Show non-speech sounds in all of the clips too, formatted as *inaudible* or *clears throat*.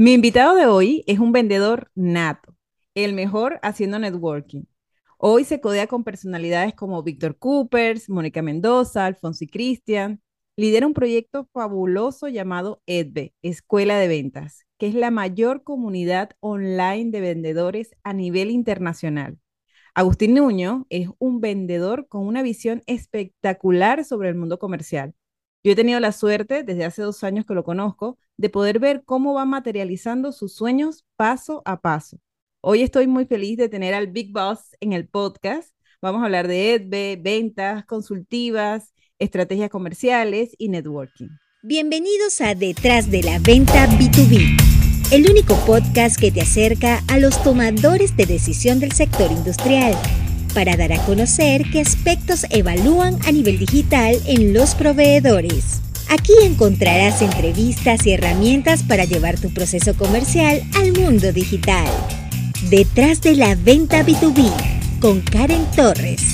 Mi invitado de hoy es un vendedor nato, el mejor haciendo networking. Hoy se codea con personalidades como Víctor Coopers, Mónica Mendoza, Alfonso y Cristian. Lidera un proyecto fabuloso llamado EDVE, Escuela de Ventas, que es la mayor comunidad online de vendedores a nivel internacional. Agustín Nuño es un vendedor con una visión espectacular sobre el mundo comercial yo he tenido la suerte, desde hace dos años que lo conozco, de poder ver cómo va materializando sus sueños paso a paso. Hoy estoy muy feliz de tener al Big Boss en el podcast. Vamos a hablar de EDB, ventas consultivas, estrategias comerciales y networking. Bienvenidos a Detrás de la Venta B2B, el único podcast que te acerca a los tomadores de decisión del sector industrial para dar a conocer qué aspectos evalúan a nivel digital en los proveedores. Aquí encontrarás entrevistas y herramientas para llevar tu proceso comercial al mundo digital. Detrás de la venta B2B con Karen Torres.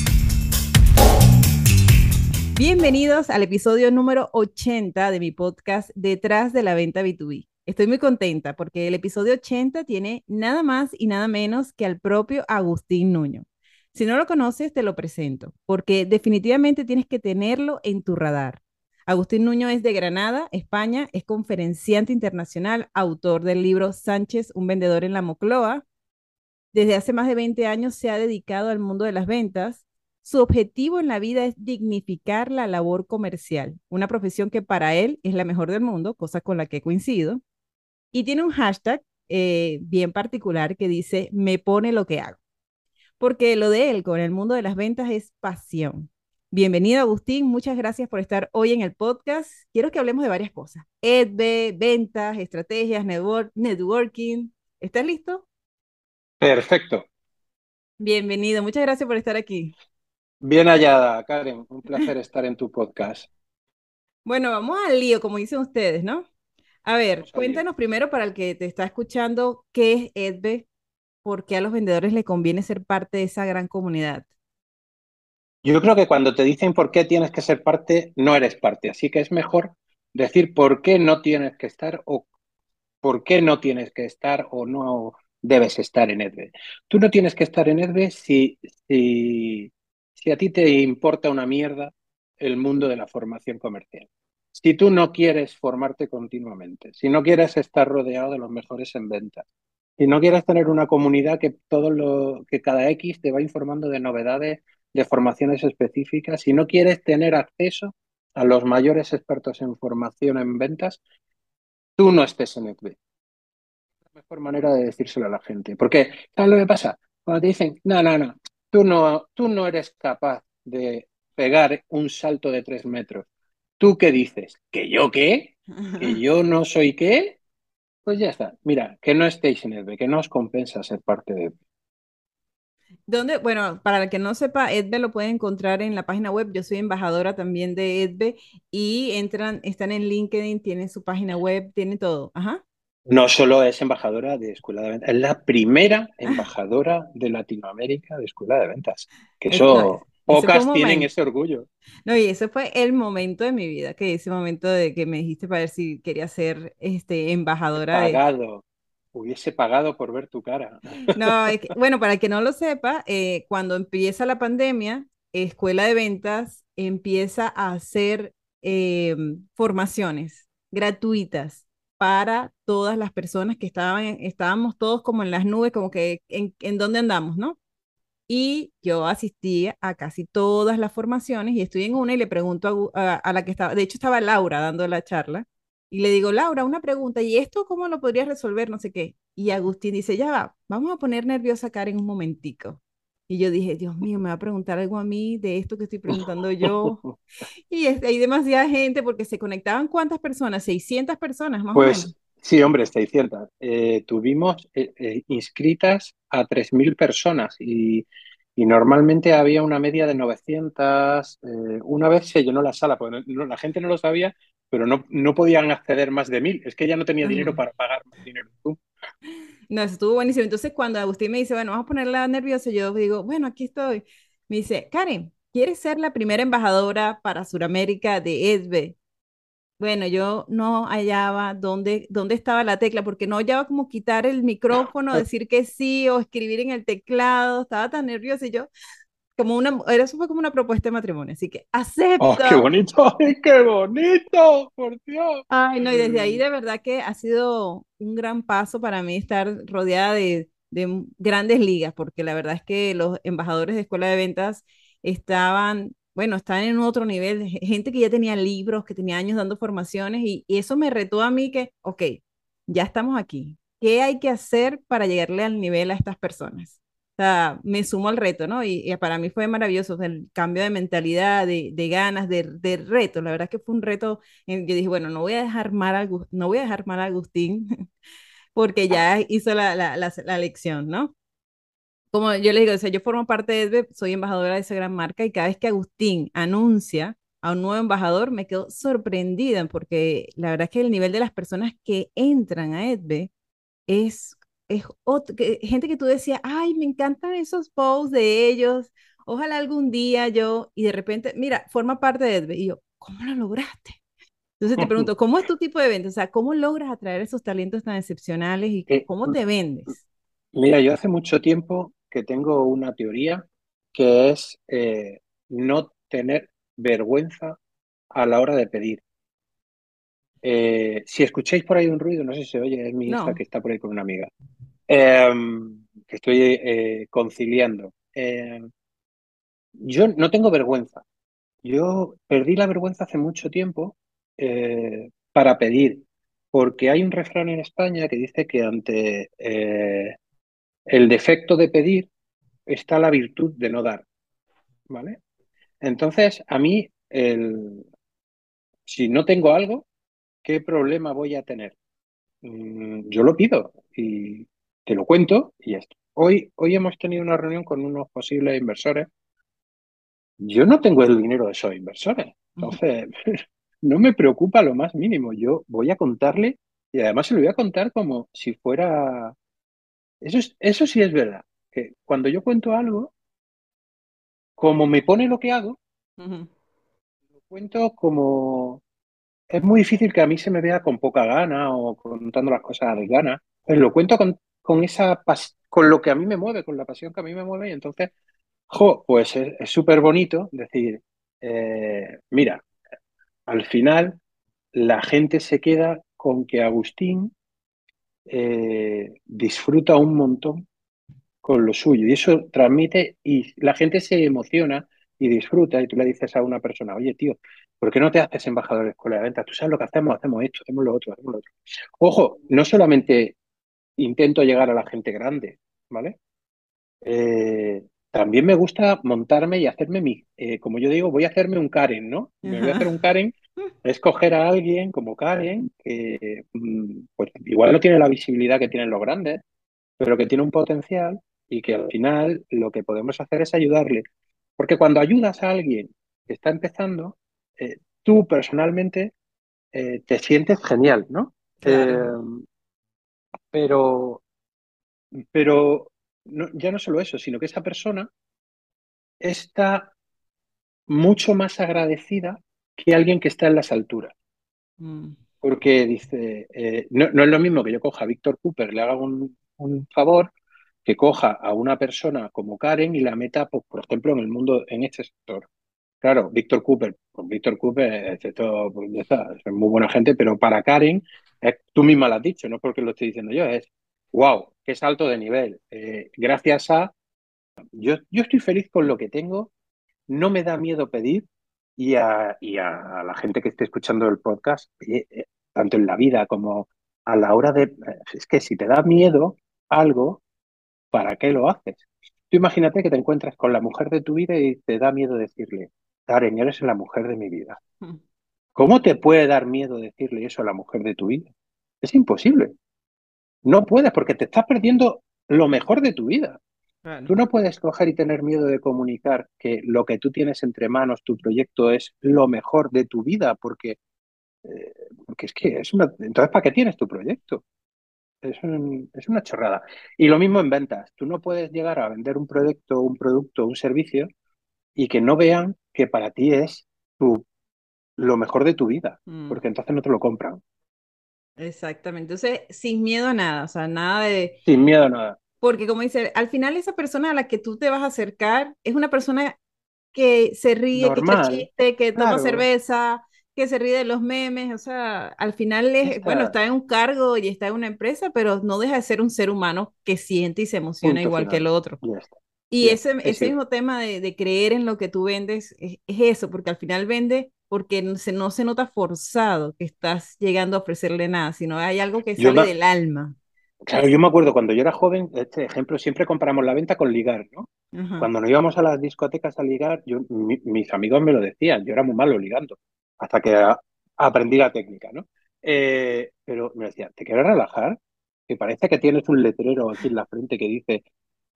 Bienvenidos al episodio número 80 de mi podcast Detrás de la venta B2B. Estoy muy contenta porque el episodio 80 tiene nada más y nada menos que al propio Agustín Nuño. Si no lo conoces, te lo presento, porque definitivamente tienes que tenerlo en tu radar. Agustín Nuño es de Granada, España, es conferenciante internacional, autor del libro Sánchez, un vendedor en la Mocloa. Desde hace más de 20 años se ha dedicado al mundo de las ventas. Su objetivo en la vida es dignificar la labor comercial, una profesión que para él es la mejor del mundo, cosa con la que coincido. Y tiene un hashtag eh, bien particular que dice, me pone lo que hago porque lo de él con el mundo de las ventas es pasión. Bienvenido, Agustín. Muchas gracias por estar hoy en el podcast. Quiero que hablemos de varias cosas. EDB, ventas, estrategias, networking. ¿Estás listo? Perfecto. Bienvenido. Muchas gracias por estar aquí. Bien hallada, Karen. Un placer estar en tu podcast. *laughs* Bueno, vamos al lío, como dicen ustedes, ¿no? A ver, cuéntanos primero para el que te está escuchando, ¿qué es EDB? Por qué a los vendedores les conviene ser parte de esa gran comunidad. Yo creo que cuando te dicen por qué tienes que ser parte, no eres parte. Así que es mejor decir por qué no tienes que estar o por qué no tienes que estar o no debes estar en EDVE. Tú no tienes que estar en EDVE si, si, si a ti te importa una mierda el mundo de la formación comercial. Si tú no quieres formarte continuamente, si no quieres estar rodeado de los mejores en ventas, si no quieres tener una comunidad que todo lo que cada X te va informando de novedades, de formaciones específicas, si no quieres tener acceso a los mayores expertos en formación en ventas, tú no estés en ETB. Es la mejor manera de decírselo a la gente. Porque, ¿sabes lo que pasa? Cuando te dicen, no, no, no, tú no, tú no eres capaz de pegar un salto de tres metros. ¿Tú qué dices? ¿Que yo qué? ¿Que *laughs* yo no soy qué? Pues ya está. Mira, que no estéis en EDBE, que no os compensa ser parte de EDBE. ¿Dónde? Bueno, para el que no sepa, EDBE lo puede encontrar en la página web. Yo soy embajadora también de EDBE y entran, están en LinkedIn, tienen su página web, tienen todo. Ajá. No solo es embajadora de Escuela de Ventas, es la primera *laughs* embajadora de Latinoamérica de Escuela de Ventas. Que eso, Pocas tienen ese orgullo. No, y ese fue el momento de mi vida, que ese momento de que me dijiste para ver si quería ser este, embajadora. Pagado. Hubiese pagado por ver tu cara. No, bueno, para que no lo sepa, eh, cuando empieza la pandemia, Escuela de Ventas empieza a hacer em, formaciones gratuitas para todas las personas que estaban, estábamos todos como en las nubes, como que en, en dónde andamos, ¿no? Y yo asistí a casi todas las formaciones y estoy en una y le pregunto a, la que estaba, de hecho estaba Laura dando la charla, y le digo, Laura, una pregunta, ¿y esto cómo lo podrías resolver? No sé qué. Y Agustín dice, ya va, vamos a poner nerviosa a Karen un momentico. Y yo dije, Dios mío, me va a preguntar algo a mí de esto que estoy preguntando yo. *laughs* y hay demasiada gente porque se conectaban cuántas personas, 600 personas más pues, o menos. Sí, hombre, 600. Eh, tuvimos eh, eh, inscritas a 3.000 personas y, normalmente había una media de 900. una vez se llenó la sala, porque la gente no lo sabía, pero no, no podían acceder más de 1.000. Es que ella no tenía dinero para pagar más dinero. No, eso estuvo buenísimo. Entonces, cuando Agustín me dice, bueno, vamos a ponerla nerviosa, yo digo, bueno, aquí estoy. Me dice, Karen, ¿quieres ser la primera embajadora para Sudamérica de ESBE? Bueno, yo no hallaba dónde, dónde estaba la tecla, porque no hallaba como quitar el micrófono, *laughs* decir que sí o escribir en el teclado. Estaba tan nerviosa y yo, como una, eso fue como una propuesta de matrimonio, así que acepto. ¡Oh, qué bonito! *laughs* ¡Ay, qué bonito! ¡Por Dios! Ay, no, y desde ahí de verdad que ha sido un gran paso para mí estar rodeada de, de grandes ligas, porque la verdad es que los embajadores de escuela de ventas estaban, bueno, estaban en otro nivel, gente que ya tenía libros, que tenía años dando formaciones, y, y eso me retó a mí que, ok, ya estamos aquí. ¿Qué hay que hacer para llegarle al nivel a estas personas? O sea, me sumo al reto, ¿no? Y, y para mí fue maravilloso, o sea, el cambio de mentalidad, de, de ganas, de, de, reto. La verdad es que fue un reto. en- Yo dije, bueno, no voy a dejar mal a, no voy a dejar mal a Agustín *laughs* porque ya hizo la, la, la, la lección, ¿no? Como yo le digo, o sea, yo formo parte de EDBE, soy embajadora de esa gran marca y cada vez que Agustín anuncia a un nuevo embajador, me quedo sorprendida porque la verdad es que el nivel de las personas que entran a EDBE es, es ot- que- gente que tú decías, ay, me encantan esos posts de ellos, ojalá algún día yo, y de repente, mira, forma parte de EDBE, y yo, ¿cómo lo lograste? Entonces te pregunto, ¿cómo es tu tipo de venta? O sea, ¿cómo logras atraer esos talentos tan excepcionales y Eh, cómo te vendes? mira, yo hace mucho tiempo que tengo una teoría que es eh, no tener vergüenza a la hora de pedir. Eh, si escucháis por ahí un ruido, no sé si se oye, es mi hija que está por ahí con una amiga, Em, que estoy eh, conciliando. Em, yo no tengo vergüenza. Yo perdí la vergüenza hace mucho tiempo para pedir, porque hay un refrán en España que dice que ante el defecto de pedir está la virtud de no dar, ¿vale? Entonces, a mí, el, si no tengo algo, ¿qué problema voy a tener? Mm, yo lo pido y te lo cuento y ya está. Hoy, hoy hemos tenido una reunión con unos posibles inversores. Yo no tengo el dinero de esos inversores. Entonces, *laughs* no me preocupa lo más mínimo. Yo voy a contarle y además se lo voy a contar como si fuera... Eso, es- eso sí es verdad, que cuando yo cuento algo, como me pone lo que hago, lo cuento como... Es muy difícil que a mí se me vea con poca gana o contando las cosas a desgana. Pues lo cuento con, con esa pas- con lo que a mí me mueve, con la pasión que a mí me mueve, y entonces, jo, pues es es súper bonito decir, eh, mira, al final la gente se queda con que Agustín eh, disfruta un montón con lo suyo y eso transmite y la gente se emociona y disfruta y tú le dices a una persona, oye tío, ¿por qué no te haces embajador de escuela de ventas? Tú sabes lo que hacemos, hacemos esto, hacemos lo otro, hacemos lo otro. Ojo, no solamente intento llegar a la gente grande, ¿vale? Eh, también me gusta montarme y hacerme mi, eh, como yo digo, voy a hacerme un Karen, ¿no? Me voy a hacer un. Karen, es coger a alguien como Karen, que mm, pues igual no tiene la visibilidad que tienen los grandes, pero que tiene un potencial y que al final lo que podemos hacer es ayudarle. Porque cuando ayudas a alguien que está empezando, eh, tú personalmente eh, te sientes genial, ¿no? Eh, pero pero no- ya no solo eso, sino que esa persona está mucho más agradecida que alguien que está en las alturas. Mm, Porque dice, eh, no, no es lo mismo que yo coja a Víctor Cooper, le haga un, un favor, que coja a una persona como Karen y la meta, pues, por ejemplo, en el mundo, en este sector. Claro, Víctor Cooper, pues Víctor Cooper, es, esto, pues, ya está, es muy buena gente, pero para Karen, es- tú misma lo has dicho, no porque lo estoy diciendo yo, es wow, qué salto de nivel. Eh, gracias a, yo, yo estoy feliz con lo que tengo, no me da miedo pedir y a, y a la gente que esté escuchando el podcast, eh, eh, tanto en la vida como a la hora de, eh, es que si te da miedo algo, ¿para qué lo haces? Tú imagínate que te encuentras con la mujer de tu vida y te da miedo decirle, Karen, eres la mujer de mi vida. mm, ¿Cómo te puede dar miedo decirle eso a la mujer de tu vida? Es imposible. No puedes porque te estás perdiendo lo mejor de tu vida. Tú no puedes coger y tener miedo de comunicar que lo que tú tienes entre manos, tu proyecto, es lo mejor de tu vida, porque, eh, porque es que es una... Entonces, ¿para qué tienes tu proyecto? Es, un- es una chorrada. Y lo mismo en ventas. Tú no puedes llegar a vender un proyecto, un producto, un servicio y que no vean que para ti es tu lo mejor de tu vida, Mm. porque entonces no te lo compran. Exactamente. Entonces, sin miedo a nada, o sea, nada de, Sin miedo a nada. Porque como dice, al final esa persona a la que tú te vas a acercar es una persona que se ríe, que chiste, que toma claro. cerveza, que se ríe de los memes, o sea, al final es, bueno, está en un cargo y está en una empresa, pero no deja de ser un ser humano que siente y se emociona Punto igual que el otro. Y ese, ese mismo tema de, de creer en lo que tú vendes es, es eso, porque al final vende porque no se, no se nota forzado que estás llegando a ofrecerle nada, sino hay algo que Yo sale del alma. Claro, yo me acuerdo cuando yo era joven, este ejemplo, siempre comparamos la venta con ligar, ¿no? Cuando nos íbamos a las discotecas a ligar, yo, mi- mis amigos me lo decían, yo era muy malo ligando, hasta que a- aprendí la técnica, ¿no? Eh, pero me decían, ¿te quieres relajar? Que parece que tienes un letrero aquí en la frente que dice,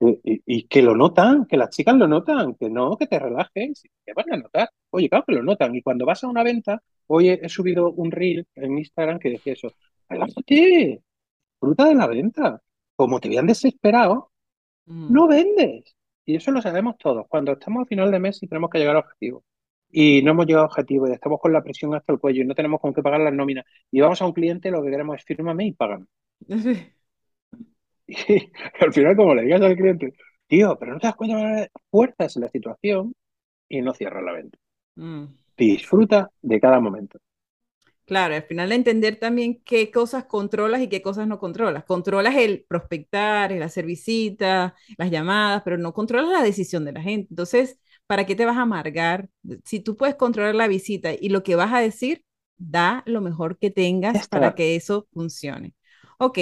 eh, y, y que lo notan, que las chicas lo notan, que no, que te relajes, que van a notar. Oye, claro que lo notan. Y cuando vas a una venta, hoy he, he subido un reel en Instagram que decía eso, relájate, fruta de la venta. Como te vean desesperado, Mm. no vendes. Y eso lo sabemos todos. Cuando estamos a final de mes y tenemos que llegar al objetivo. Y no hemos llegado al objetivo y estamos con la presión hasta el cuello y no tenemos con qué pagar las nóminas. Y vamos a un cliente, lo que queremos es fírmame y págame. *laughs* *laughs* Y al final, como le digas al cliente, tío, pero no te das cuenta, fuerzas en la situación y no cierras la venta. Mm. Disfruta de cada momento. Claro, al final entender también qué cosas controlas y qué cosas no controlas. Controlas el prospectar, el hacer visitas, las llamadas, pero no controlas la decisión de la gente. Entonces, ¿para qué te vas a amargar? Si tú puedes controlar la visita y lo que vas a decir, da lo mejor que tengas para que eso funcione. Ok,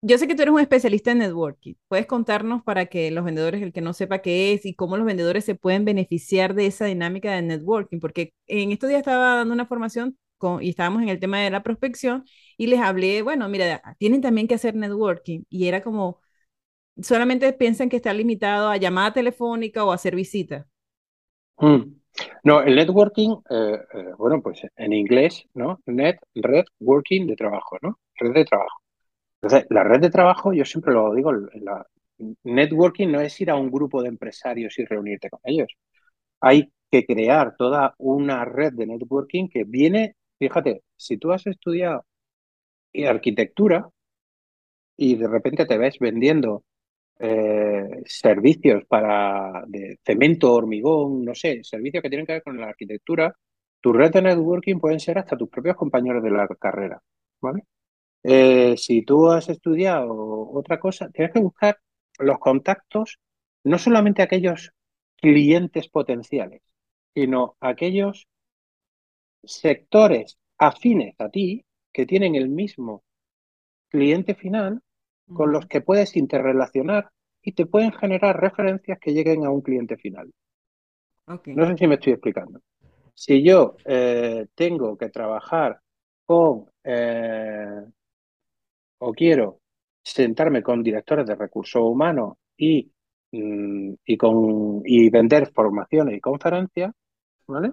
yo sé que tú eres un especialista en networking. ¿Puedes contarnos para que los vendedores, el que no sepa qué es y cómo los vendedores se pueden beneficiar de esa dinámica de networking? Porque en estos días estaba dando una formación y estábamos en el tema de la prospección y les hablé, bueno, mira, tienen también que hacer networking y era como, solamente piensan que está limitado a llamada telefónica o a hacer visita. Mm. No, el networking, eh, eh, bueno, pues en inglés, ¿no? Net, red, working de trabajo, ¿no? Red de trabajo. Entonces, la red de trabajo, yo siempre lo digo, la networking no es ir a un grupo de empresarios y reunirte con ellos. Hay que crear toda una red de networking que viene, fíjate, si tú has estudiado arquitectura y de repente te ves vendiendo eh, servicios para cemento, hormigón, no sé, servicios que tienen que ver con la arquitectura, tu red de networking pueden ser hasta tus propios compañeros de la carrera, ¿vale? Eh, si tú has estudiado otra cosa, tienes que buscar los contactos, no solamente aquellos clientes potenciales, sino aquellos sectores afines a ti que tienen el mismo cliente final con los que puedes interrelacionar y te pueden generar referencias que lleguen a un cliente final. Okay. No sé si me estoy explicando. Si yo eh, tengo que trabajar con eh, o quiero sentarme con directores de recursos humanos y, mm, y, con, y vender formaciones y conferencias, ¿vale?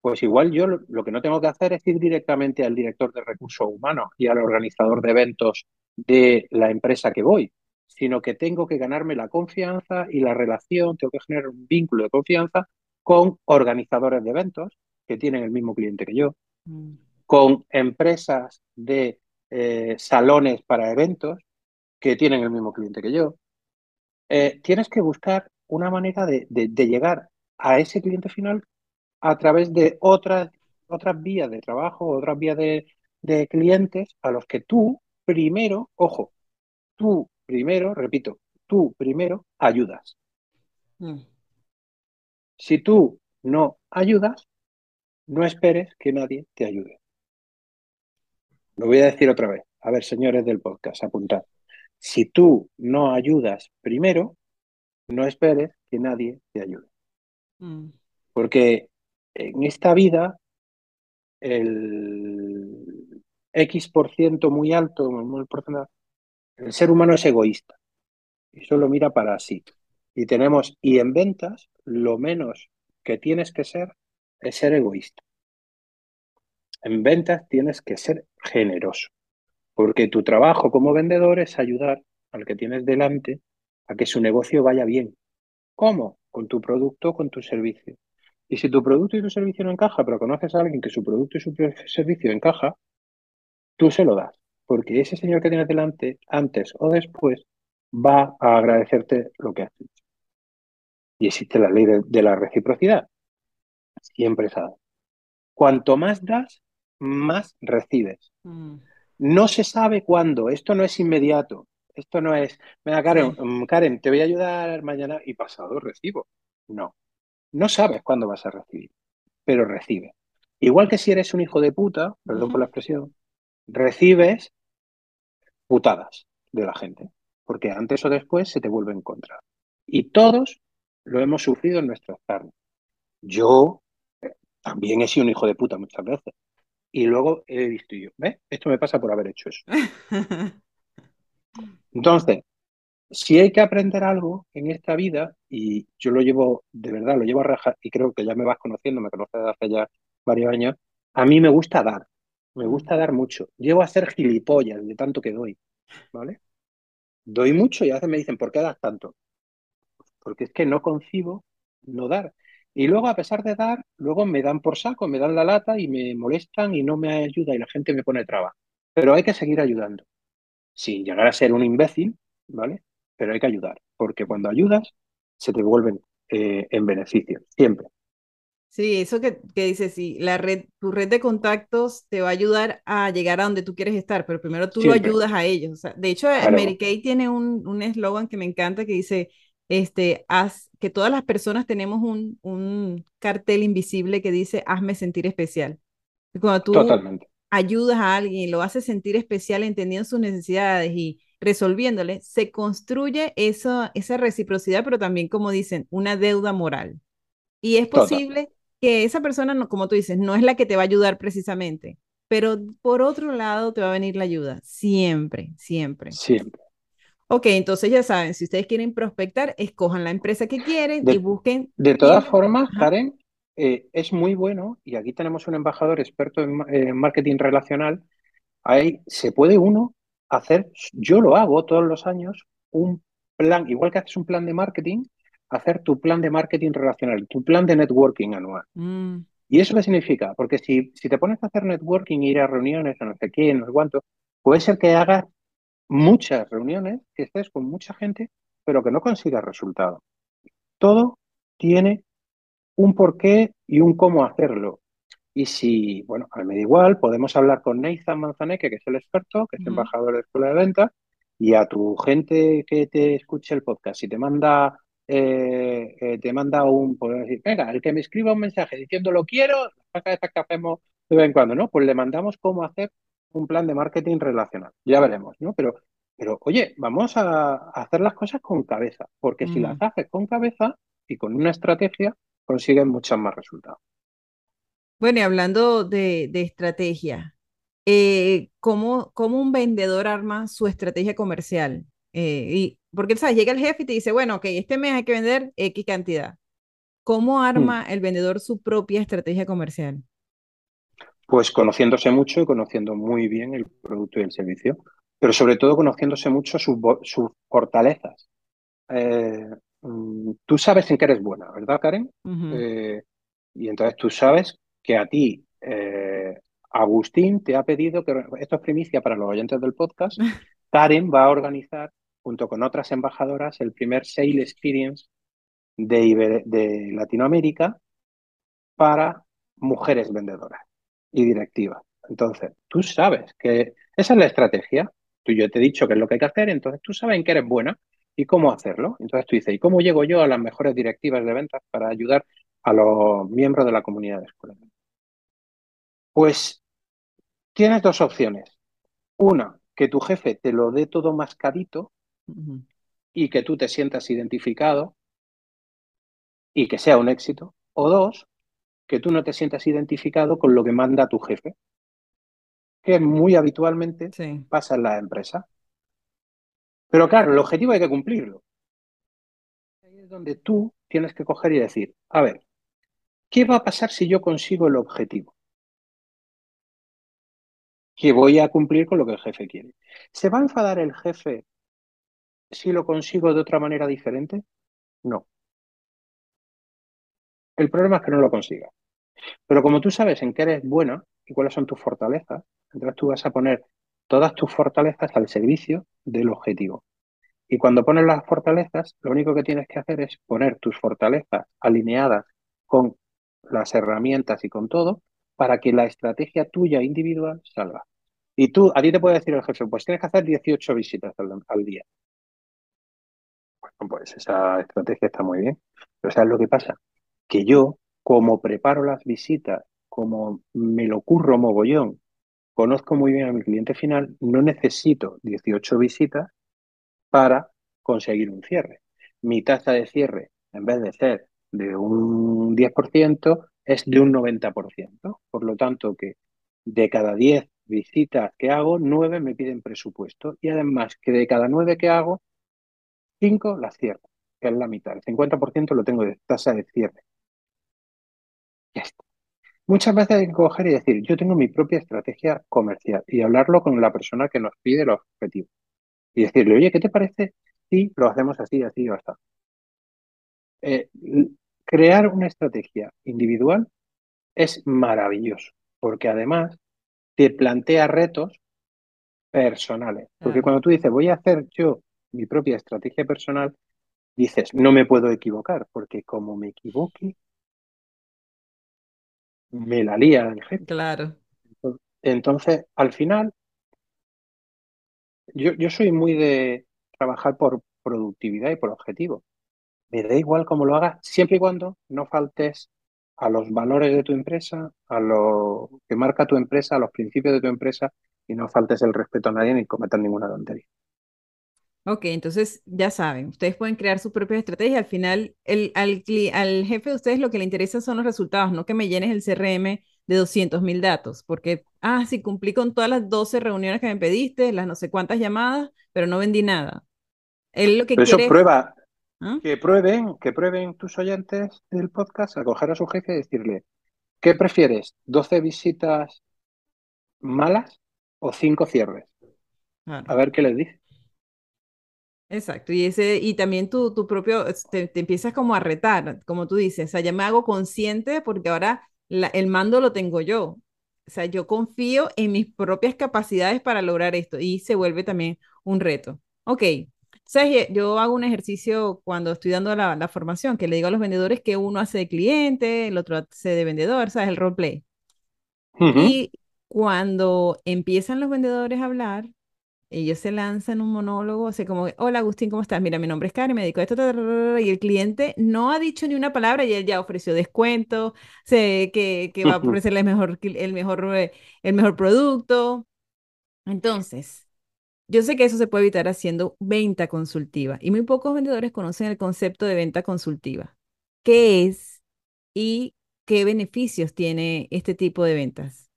Pues igual yo lo, lo, que no tengo que hacer es ir directamente al director de recursos humanos y al organizador de eventos de la empresa que voy, sino que tengo que ganarme la confianza y la relación, tengo que generar un vínculo de confianza con organizadores de eventos que tienen el mismo cliente que yo, mm. con empresas de eh, salones para eventos que tienen el mismo cliente que yo. Eh, tienes que buscar una manera de, de, de, llegar a ese cliente final a través de otras, otras vías de trabajo, otras vías de, de clientes a los que tú primero, ojo, tú primero, repito, tú primero ayudas. Mm. Si tú no ayudas, no esperes que nadie te ayude. Lo voy a decir otra vez. A ver, señores del podcast, apuntad. Si tú no ayudas primero, no esperes que nadie te ayude. Mm. Porque en esta vida, el X por ciento muy alto, el, ser humano es egoísta y solo mira para sí. Y tenemos, y en ventas, lo menos que tienes que ser es ser egoísta. En ventas tienes que ser generoso, porque tu trabajo como vendedor es ayudar al que tienes delante a que su negocio vaya bien. ¿Cómo? Con tu producto, con tu servicio. Y si tu producto y tu servicio no encaja, pero conoces a alguien que su producto y su servicio encaja, tú se lo das. Porque ese señor que tienes delante, antes o después, va a agradecerte lo que has hecho. Y existe la ley de, la reciprocidad. Siempre sabes. Cuanto más das, más recibes. Mm. No se sabe cuándo. Esto no es inmediato. Esto no es, mira, Karen, mm, Karen, te voy a ayudar mañana y pasado recibo. No. No sabes cuándo vas a recibir, pero recibes. Igual que si eres un hijo de puta, perdón por la expresión, recibes putadas de la gente, porque antes o después se te vuelve a encontrar. Y todos lo hemos sufrido en nuestras carnes. Yo también he sido un hijo de puta muchas veces. Y luego he visto yo, ¿ves? Esto me pasa por haber hecho eso. *laughs* Entonces, si hay que aprender algo en esta vida, y yo lo llevo, de verdad, lo llevo a rajar, y creo que ya me vas conociendo, me conoces desde hace ya varios años, a mí me gusta dar, me gusta dar mucho. Llevo a ser gilipollas de tanto que doy, ¿vale? Doy mucho y a veces me dicen, ¿por qué das tanto? Porque es que no concibo no dar. Y luego, a pesar de dar, luego me dan por saco, me dan la lata y me molestan y no me ayuda y la gente me pone traba. Pero hay que seguir ayudando. Sin llegar a ser un imbécil, ¿vale? Pero hay que ayudar, porque cuando ayudas, se te vuelven eh, en beneficio, siempre. Sí, eso que, que dices, sí, la red, tu red de contactos te va a ayudar a llegar a donde tú quieres estar, pero primero tú lo ayudas a ellos. de hecho, Mary Kay tiene un eslogan que me encanta que dice, este, haz, que todas las personas tenemos un, un cartel invisible que dice, hazme sentir especial. cuando tú ayudas a alguien y lo haces sentir especial entendiendo sus necesidades y resolviéndole, se construye eso, esa reciprocidad, pero también, como dicen, una deuda moral. Y es posible que esa persona, no, como tú dices, no es la que te va a ayudar precisamente, pero por otro lado te va a venir la ayuda, siempre, siempre. Siempre. Ok, entonces ya saben, si ustedes quieren prospectar, escojan la empresa que quieren y busquen. De todas formas, Karen, eh, es muy bueno, y aquí tenemos un embajador experto en, marketing relacional, ahí se puede uno hacer, yo lo hago todos los años, un plan, igual que haces un plan de marketing, hacer tu plan de marketing relacional, tu plan de networking anual. Mm. ¿Y eso qué significa? Porque si, si te pones a hacer networking, ir a reuniones, a no sé qué, no sé cuánto, puede ser que hagas muchas reuniones, que estés con mucha gente, pero que no consigas resultado. Todo tiene un porqué y un cómo hacerlo. Y si, bueno, a mí me da igual, podemos hablar con Nathan Manzaneque, que es el experto, que es embajador de Escuela de Ventas, y a tu gente que te escuche el podcast, si te manda eh, eh, te manda un, pues decir, venga, el que me escriba un mensaje diciendo lo quiero, la que hacemos de vez en cuando, ¿no? Pues le mandamos cómo hacer un plan de marketing relacional. Ya veremos, ¿no? Pero, pero oye, vamos a, hacer las cosas con cabeza, porque si las mm. haces con cabeza y con una estrategia, consigues muchos más resultados. Bueno, y hablando de, estrategia, eh, ¿cómo, ¿cómo, un vendedor arma su estrategia comercial? y porque, ¿sabes? Llega el jefe y te dice, bueno, ok, este mes hay que vender X cantidad. ¿Cómo hmm. arma el vendedor su propia estrategia comercial? Pues conociéndose mucho y conociendo muy bien el producto y el servicio, pero sobre todo conociéndose mucho sus, fortalezas. Eh, mm, tú sabes en qué eres buena, ¿verdad, Karen? Eh, y entonces tú sabes que a ti, eh, Agustín, te ha pedido que, esto es primicia para los oyentes del podcast, *laughs* Karen va a organizar junto con otras embajadoras, el primer Sale Experience de, de Latinoamérica para mujeres vendedoras y directivas. Entonces, tú sabes que esa es la estrategia. Tú yo te he dicho qué es lo que hay que hacer, entonces tú sabes en qué eres buena y cómo hacerlo. Entonces tú dices, ¿y cómo llego yo a las mejores directivas de ventas para ayudar a los miembros de la comunidad de escuela? Pues tienes dos opciones. Una, que tu jefe te lo dé todo mascadito y que tú te sientas identificado y que sea un éxito. O dos, que tú no te sientas identificado con lo que manda tu jefe, que muy habitualmente pasa en la empresa. Pero claro, el objetivo hay que cumplirlo. Ahí es donde tú tienes que coger y decir, a ver, ¿qué va a pasar si yo consigo el objetivo? Que voy a cumplir con lo que el jefe quiere. ¿Se va a enfadar el jefe si lo consigo de otra manera diferente? No. El problema es que no lo consigas. Pero como tú sabes en qué eres buena y cuáles son tus fortalezas, entonces tú vas a poner todas tus fortalezas al servicio del objetivo. Y cuando pones las fortalezas, lo único que tienes que hacer es poner tus fortalezas alineadas con las herramientas y con todo para que la estrategia tuya individual salga. Y tú, a ti te puede decir el jefe, pues tienes que hacer 18 visitas al, día. Bueno, pues esa estrategia está muy bien. Pero ¿sabes lo que pasa? Que yo, como preparo las visitas, como me lo curro mogollón, conozco muy bien a mi cliente final, no necesito 18 visitas para conseguir un cierre. Mi tasa de cierre, en vez de ser de un 10%, es de un 90%. Por lo tanto, que de cada 10 visitas que hago, 9 me piden presupuesto. Y además que de cada 9 que hago, 5 las cierro, que es la mitad. El 50% lo tengo de tasa de cierre. Muchas veces hay que coger y decir, yo tengo mi propia estrategia comercial y hablarlo con la persona que nos pide los objetivos y decirle, oye, ¿qué te parece si lo hacemos así, así o hasta? Eh, crear una estrategia individual es maravilloso, porque además te plantea retos personales. Porque cuando tú dices, voy a hacer yo mi propia estrategia personal, dices, no me puedo equivocar, porque como me equivoque, me la lía el jefe. Claro. Entonces, al final, yo, soy muy de trabajar por productividad y por objetivo. Me da igual cómo lo hagas, siempre y cuando no faltes a los valores de tu empresa, a lo que marca tu empresa, a los principios de tu empresa y no faltes el respeto a nadie ni cometas ninguna tontería. Ok, entonces ya saben, ustedes pueden crear su propia estrategia. Al final, el, al, al jefe de ustedes lo que le interesa son los resultados, no que me llenes el CRM de 200 mil datos, porque, ah, sí, cumplí con todas las 12 reuniones que me pediste, las no sé cuántas llamadas, pero no vendí nada. Él lo que Eso prueba, ¿Ah? que prueben, que prueben tus oyentes del podcast a coger a su jefe y decirle, ¿qué prefieres? ¿12 visitas malas o 5 cierres? A ver qué les dice. Exacto, y ese, y también tu, tu propio, te, te, empiezas como a retar, como tú dices, o sea, ya me hago consciente porque ahora el mando lo tengo yo. O sea, yo confío en mis propias capacidades para lograr esto y se vuelve también un reto. Ok, ¿sabes? Yo hago un ejercicio cuando estoy dando la, formación, que le digo a los vendedores que uno hace de cliente, el otro hace de vendedor, ¿sabes? El roleplay. Y cuando empiezan los vendedores a hablar, ellos se lanzan un monólogo, así como, hola Agustín, ¿cómo estás? Mira, mi nombre es Karen, me dedico a esto, y el cliente no ha dicho ni una palabra y él ya ofreció descuento, sé que, que va a ofrecerle el mejor, el mejor, eh, el mejor producto. Entonces, yo sé que eso se puede evitar haciendo venta consultiva y muy pocos vendedores conocen el concepto de venta consultiva. ¿Qué es y qué beneficios tiene este tipo de ventas?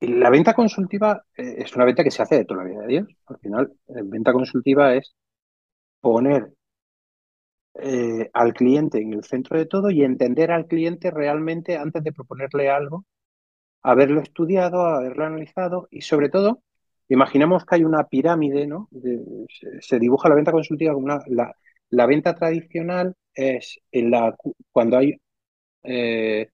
La venta consultiva eh, es una venta que se hace de toda la vida de Dios. Al final, la venta consultiva es poner eh, al cliente en el centro de todo y entender al cliente realmente antes de proponerle algo, haberlo estudiado, haberlo analizado y sobre todo, imaginemos que hay una pirámide, ¿no? se, dibuja la venta consultiva como una, la, venta tradicional es en la, cuando hay eh,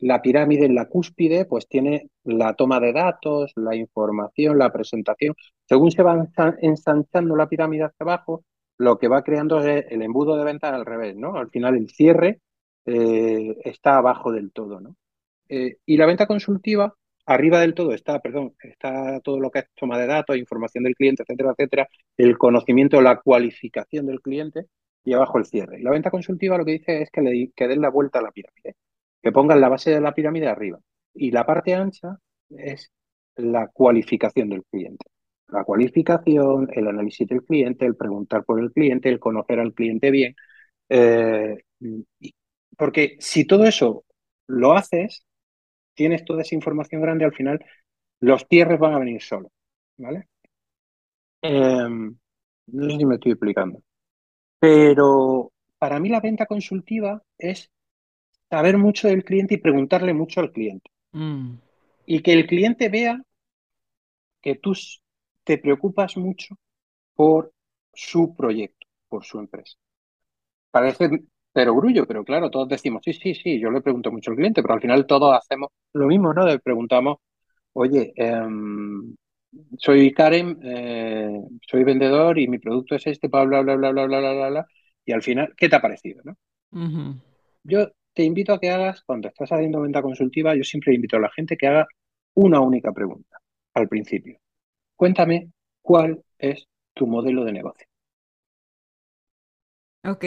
la pirámide en la cúspide, pues tiene la toma de datos, la información, la presentación. Según se va ensanchando la pirámide hacia abajo, lo que va creando es el embudo de venta al revés, ¿no? Al final el cierre eh, está abajo del todo, ¿no? Eh, y la venta consultiva, arriba del todo está, perdón, está todo lo que es toma de datos, información del cliente, etcétera, etcétera, el conocimiento, la cualificación del cliente y abajo el cierre. La venta consultiva lo que dice es que le den la vuelta a la pirámide que pongan la base de la pirámide arriba. Y la parte ancha es la cualificación del cliente. La cualificación, el análisis del cliente, el preguntar por el cliente, el conocer al cliente bien. Eh, porque si todo eso lo haces, tienes toda esa información grande, al final los cierres van a venir solos. ¿Vale? Em, no sé si me estoy explicando. Pero para mí la venta consultiva es saber mucho del cliente y preguntarle mucho al cliente. Mm. Y que el cliente vea que tú te preocupas mucho por su proyecto, por su empresa. Parece Pero grullo, pero claro, todos decimos, sí, sí, sí, yo le pregunto mucho al cliente, pero al final todos hacemos lo mismo, ¿no? Le preguntamos, oye, em, soy Karen, eh, soy vendedor y mi producto es este, bla, bla, bla, bla, bla, bla, bla, bla, y al final, ¿qué te ha parecido, no? Yo te invito a que hagas, cuando estás haciendo venta consultiva, yo siempre invito a la gente que haga una única pregunta al principio. Cuéntame cuál es tu modelo de negocio. Ok.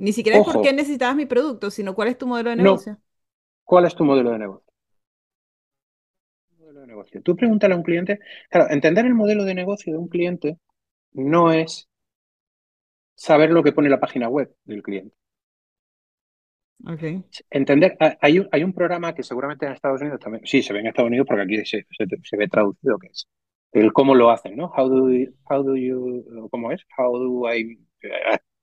Ni siquiera es por qué necesitabas mi producto, sino cuál es tu modelo de negocio. ¿Cuál es tu modelo de negocio? Modelo de negocio. Tú pregúntale a un cliente. Claro, entender el modelo de negocio de un cliente no es saber lo que pone la página web del cliente. Okay. Entender, hay un, hay un programa que seguramente en Estados Unidos también, sí, se ve en Estados Unidos porque aquí se, se, ve traducido, que es el cómo lo hacen, ¿no? How do, how do you, ¿cómo es? How do I,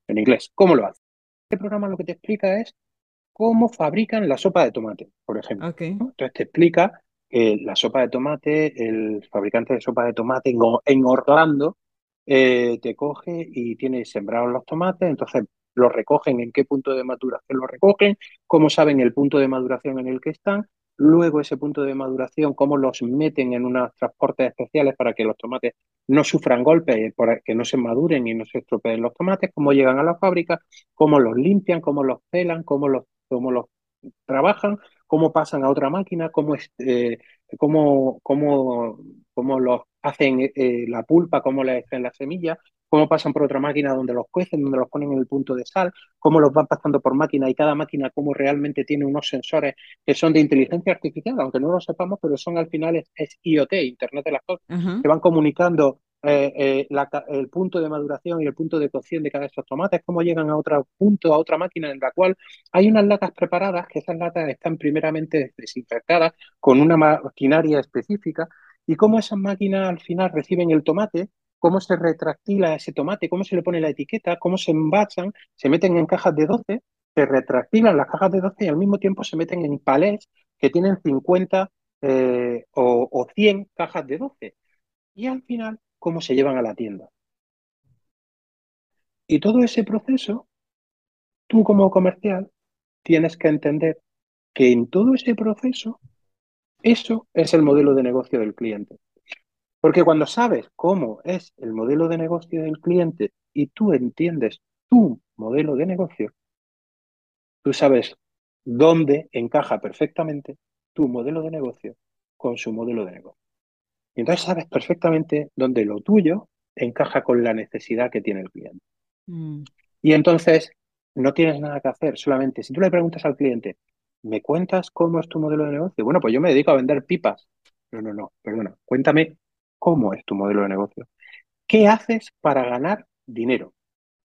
en inglés, ¿cómo lo hacen? Este programa lo que te explica es cómo fabrican la sopa de tomate, por ejemplo. Entonces te explica que la sopa de tomate, el fabricante de sopa de tomate en, Orlando, eh, te coge y tiene sembrados los tomates, entonces los recogen, en qué punto de maduración los recogen, cómo saben el punto de maduración en el que están, luego ese punto de maduración, cómo los meten en unos transportes especiales para que los tomates no sufran golpes, para que no se maduren y no se estropeen los tomates, cómo llegan a la fábrica, cómo los limpian, cómo los pelan, cómo los, cómo los trabajan, cómo pasan a otra máquina, cómo, eh, cómo, cómo, cómo los hacen eh, la pulpa, cómo le hacen la semilla, cómo pasan por otra máquina donde los cuecen, donde los ponen en el punto de sal, cómo los van pasando por máquina y cada máquina cómo realmente tiene unos sensores que son de inteligencia artificial, aunque no lo sepamos, pero son al final es, IoT, Internet de las cosas, que van comunicando eh, eh, el punto de maduración y el punto de cocción de cada de esos tomates, cómo llegan a otro punto, a otra máquina en la cual hay unas latas preparadas, que esas latas están primeramente desinfectadas con una maquinaria específica, y cómo esas máquinas al final reciben el tomate cómo se retractila ese tomate, cómo se le pone la etiqueta, cómo se envasan, se meten en cajas de 12, se retractilan las cajas de 12 y al mismo tiempo se meten en palés que tienen 50 eh, o, o 100 cajas de 12. Y al final, cómo se llevan a la tienda. Y todo ese proceso, tú como comercial, tienes que entender que en todo ese proceso, eso es el modelo de negocio del cliente. Porque cuando sabes cómo es el modelo de negocio del cliente y tú entiendes tu modelo de negocio, tú sabes dónde encaja perfectamente tu modelo de negocio con su modelo de negocio. Y entonces sabes perfectamente dónde lo tuyo encaja con la necesidad que tiene el cliente. Mm. Y entonces no tienes nada que hacer, solamente si tú le preguntas al cliente, ¿me cuentas cómo es tu modelo de negocio? Bueno, pues yo me dedico a vender pipas. No, no, no, perdona, cuéntame cómo es tu modelo de negocio. ¿Qué haces para ganar dinero?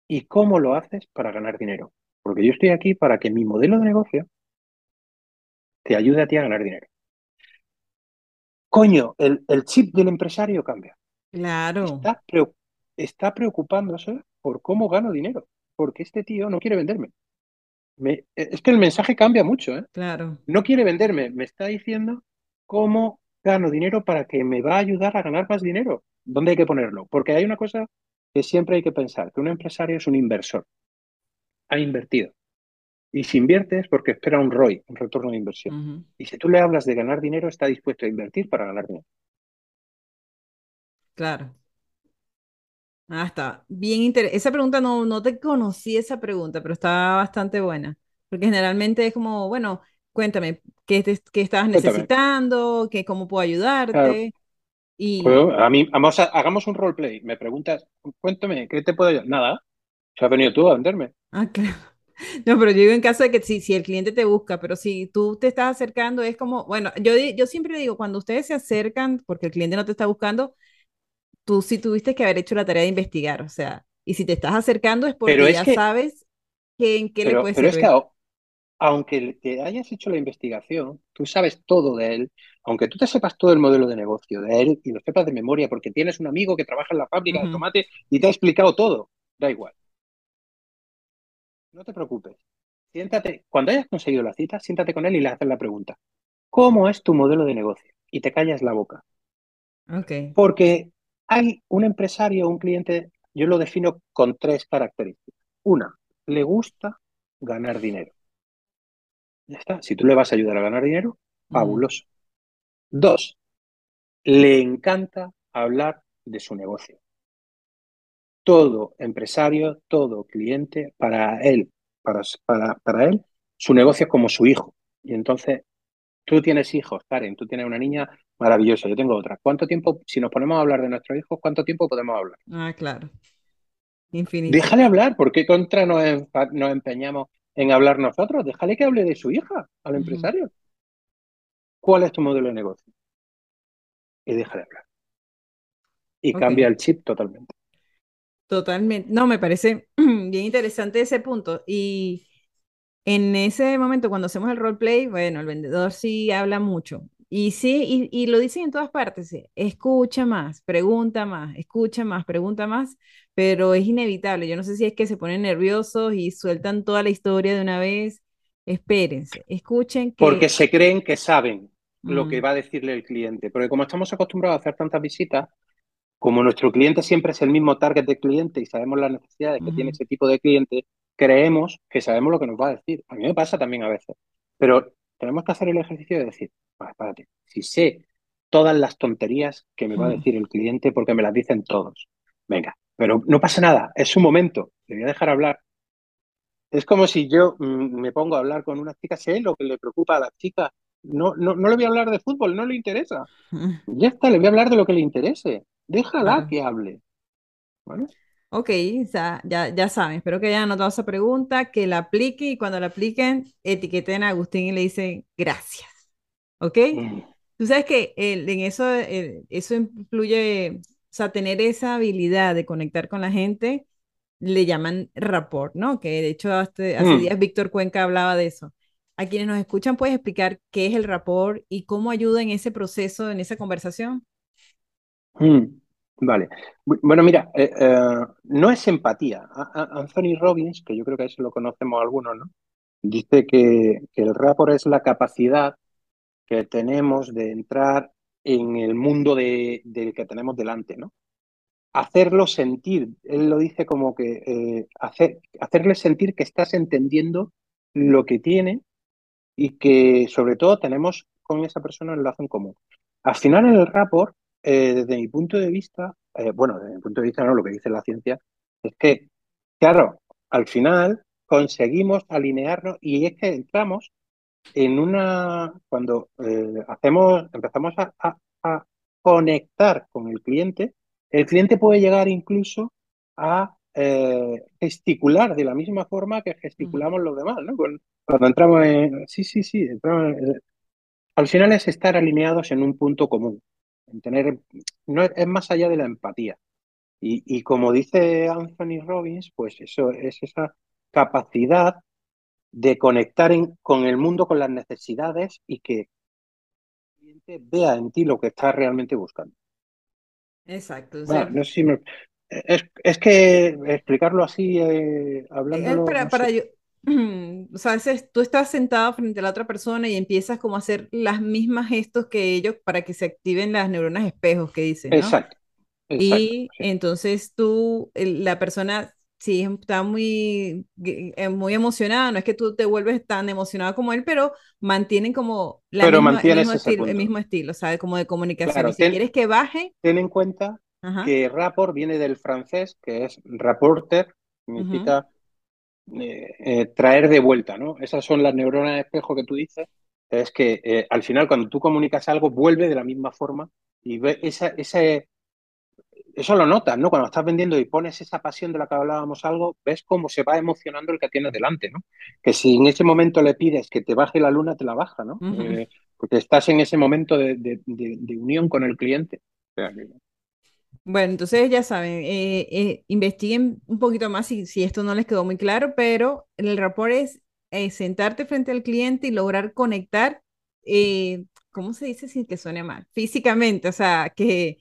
¿Y cómo lo haces para ganar dinero? Porque yo estoy aquí para que mi modelo de negocio te ayude a ti a ganar dinero. Coño, el, chip del empresario cambia. Claro. Está, preocupándose por cómo gano dinero, porque este tío no quiere venderme. es que el mensaje cambia mucho, ¿eh? Claro. No quiere venderme, me está diciendo cómo gano dinero para que me va a ayudar a ganar más dinero. ¿Dónde hay que ponerlo? Porque hay una cosa que siempre hay que pensar, que un empresario es un inversor. Ha invertido. Y si invierte es porque espera un ROI, un retorno de inversión. Y si tú le hablas de ganar dinero, está dispuesto a invertir para ganar dinero. Claro. Ah, está. Bien interesante. Esa pregunta no, no te conocí esa pregunta, pero está bastante buena. Porque generalmente es como, bueno, cuéntame, ¿qué, qué estabas necesitando? ¿Qué, ¿Cómo puedo ayudarte? Y... a mí, vamos hagamos un roleplay. Me preguntas, cuéntame, ¿qué te puedo ayudar? Nada. Se has venido tú a venderme. Ah, claro. *laughs* No, pero yo digo en caso de que si, si el cliente te busca, pero si tú te estás acercando, es como, bueno, yo, yo siempre digo, cuando ustedes se acercan, porque el cliente no te está buscando, tú sí tuviste que haber hecho la tarea de investigar, o sea, y si te estás acercando es porque ya sabes que, en qué le puedes pero servir. Es que aunque te hayas hecho la investigación, tú sabes todo de él, aunque tú te sepas todo el modelo de negocio de él y lo sepas de memoria porque tienes un amigo que trabaja en la fábrica de tomate y te ha explicado todo, da igual. No te preocupes. Siéntate, cuando hayas conseguido la cita, siéntate con él y le haces la pregunta. ¿Cómo es tu modelo de negocio? Y te callas la boca. Okay. Porque hay un empresario, un cliente, yo lo defino con tres características. Una, le gusta ganar dinero. Ya está. Si tú le vas a ayudar a ganar dinero, fabuloso. Dos, le encanta hablar de su negocio. Todo empresario, todo cliente, para él, para, para, para él, su negocio es como su hijo. Y entonces, tú tienes hijos, Karen, tú tienes una niña maravillosa, yo tengo otra. ¿Cuánto tiempo, si nos ponemos a hablar de nuestros hijos, cuánto tiempo podemos hablar? Ah, claro. Infinito. Déjale hablar, ¿por qué contra nos, nos empeñamos en hablar nosotros? Déjale que hable de su hija al empresario. ¿Cuál es tu modelo de negocio? Y déjale hablar. Y cambia el chip totalmente. Totalmente. No, me parece *clears throat* bien interesante ese punto. Y en ese momento, cuando hacemos el roleplay, bueno, el vendedor sí habla mucho. Y sí, y, lo dicen en todas partes, escucha más, pregunta más, escucha más, pregunta más, pero es inevitable. Yo no sé si es que se ponen nerviosos y sueltan toda la historia de una vez. Espérense, escuchen que... Porque se creen que saben lo que va a decirle el cliente. Porque como estamos acostumbrados a hacer tantas visitas, como nuestro cliente siempre es el mismo target de cliente y sabemos las necesidades que tiene ese tipo de cliente, creemos que sabemos lo que nos va a decir. A mí me pasa también a veces. Pero tenemos que hacer el ejercicio de decir, vale, espérate, si sé todas las tonterías que me va a decir el cliente porque me las dicen todos, venga, pero no pasa nada, es su momento, le voy a dejar hablar. Es como si yo mm, me pongo a hablar con una chica, sé lo que le preocupa a la chica, no, no, no le voy a hablar de fútbol, no le interesa. Ya está, le voy a hablar de lo que le interese. Déjala que hable. ¿Vale? Ok, ya, ya, saben, espero que hayan anotado esa pregunta, que la apliquen y cuando la apliquen, etiqueten a Agustín y le dicen gracias. ¿Ok? Tú sabes que en eso, eso influye, o sea, tener esa habilidad de conectar con la gente, le llaman rapport, ¿no? Que de hecho hace, hace mm. días Víctor Cuenca hablaba de eso. A quienes nos escuchan, ¿puedes explicar qué es el rapport y cómo ayuda en ese proceso, en esa conversación? Mm, vale. Bueno, mira, eh, eh, no es empatía. Anthony Robbins, que yo creo que eso lo conocemos algunos, ¿no? Dice que, el rapport es la capacidad que tenemos de entrar en el mundo de, del que tenemos delante, ¿no? Hacerlo sentir, él lo dice como que eh, hacer, hacerle sentir que estás entendiendo lo que tiene y que sobre todo tenemos con esa persona un enlace en común. Al final en el rapport, eh, desde mi punto de vista, eh, bueno, desde mi punto de vista no, lo que dice la ciencia, es que, claro, al final conseguimos alinearnos y es que entramos en una, cuando eh, hacemos, empezamos a, conectar con el cliente, el cliente puede llegar incluso a gesticular de la misma forma que gesticulamos los demás, ¿no? Cuando entramos en... Sí, sí, sí. al final es estar alineados en un punto común. En tener, no es, más allá de la empatía. Y, como dice Anthony Robbins, pues eso es esa capacidad de conectar con el mundo, con las necesidades y que el cliente vea en ti lo que está realmente buscando. Exacto. es, que explicarlo así, eh, hablando. para, para, yo, *clears throat* o sea, tú estás sentado frente a la otra persona y empiezas como a hacer las mismas gestos que ellos para que se activen las neuronas espejos que dicen, ¿no? Exacto. y entonces tú, la persona, sí, está muy, eh, muy emocionada, no es que tú te vuelves tan emocionado como él, pero mantienen como la el, mismo estilo, el, mismo estilo, ¿sabes? Como de comunicación. y si quieres que baje... Ten en cuenta que rapport viene del francés, que es rapporter, significa... Eh, eh, traer de vuelta, ¿no? Esas son las neuronas de espejo que tú dices, es que eh, al final cuando tú comunicas algo vuelve de la misma forma y ve esa, ese, eso lo notas, ¿no? Cuando estás vendiendo y pones esa pasión de la que hablábamos algo, ves cómo se va emocionando el que tienes delante, ¿no? Que si en ese momento le pides que te baje la luna, te la baja, ¿no? porque estás en ese momento de, unión con el cliente. Bueno, entonces ya saben, eh, eh, investiguen un poquito más si, si, esto no les quedó muy claro, pero el rapport es eh, sentarte frente al cliente y lograr conectar, ¿cómo se dice sin que suene mal? Físicamente, o sea, que,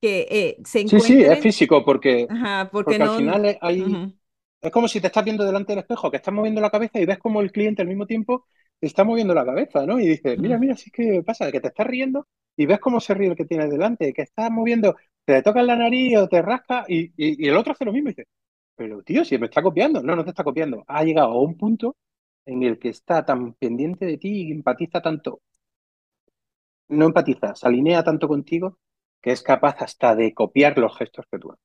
que se encuentren... Sí, sí, es físico porque, porque, al final hay... Es como si te estás viendo delante del espejo, que estás moviendo la cabeza y ves como el cliente al mismo tiempo está moviendo la cabeza, ¿no? Y dices, mira, mira, sí que pasa, que te estás riendo y ves cómo se ríe el que tienes delante, que estás moviendo, te tocas la nariz o te rasca y, el otro hace lo mismo y dice, pero tío, si me está copiando, no, no te está copiando. Ha llegado a un punto en el que está tan pendiente de ti y empatiza tanto, no empatiza, se alinea tanto contigo que es capaz hasta de copiar los gestos que tú haces.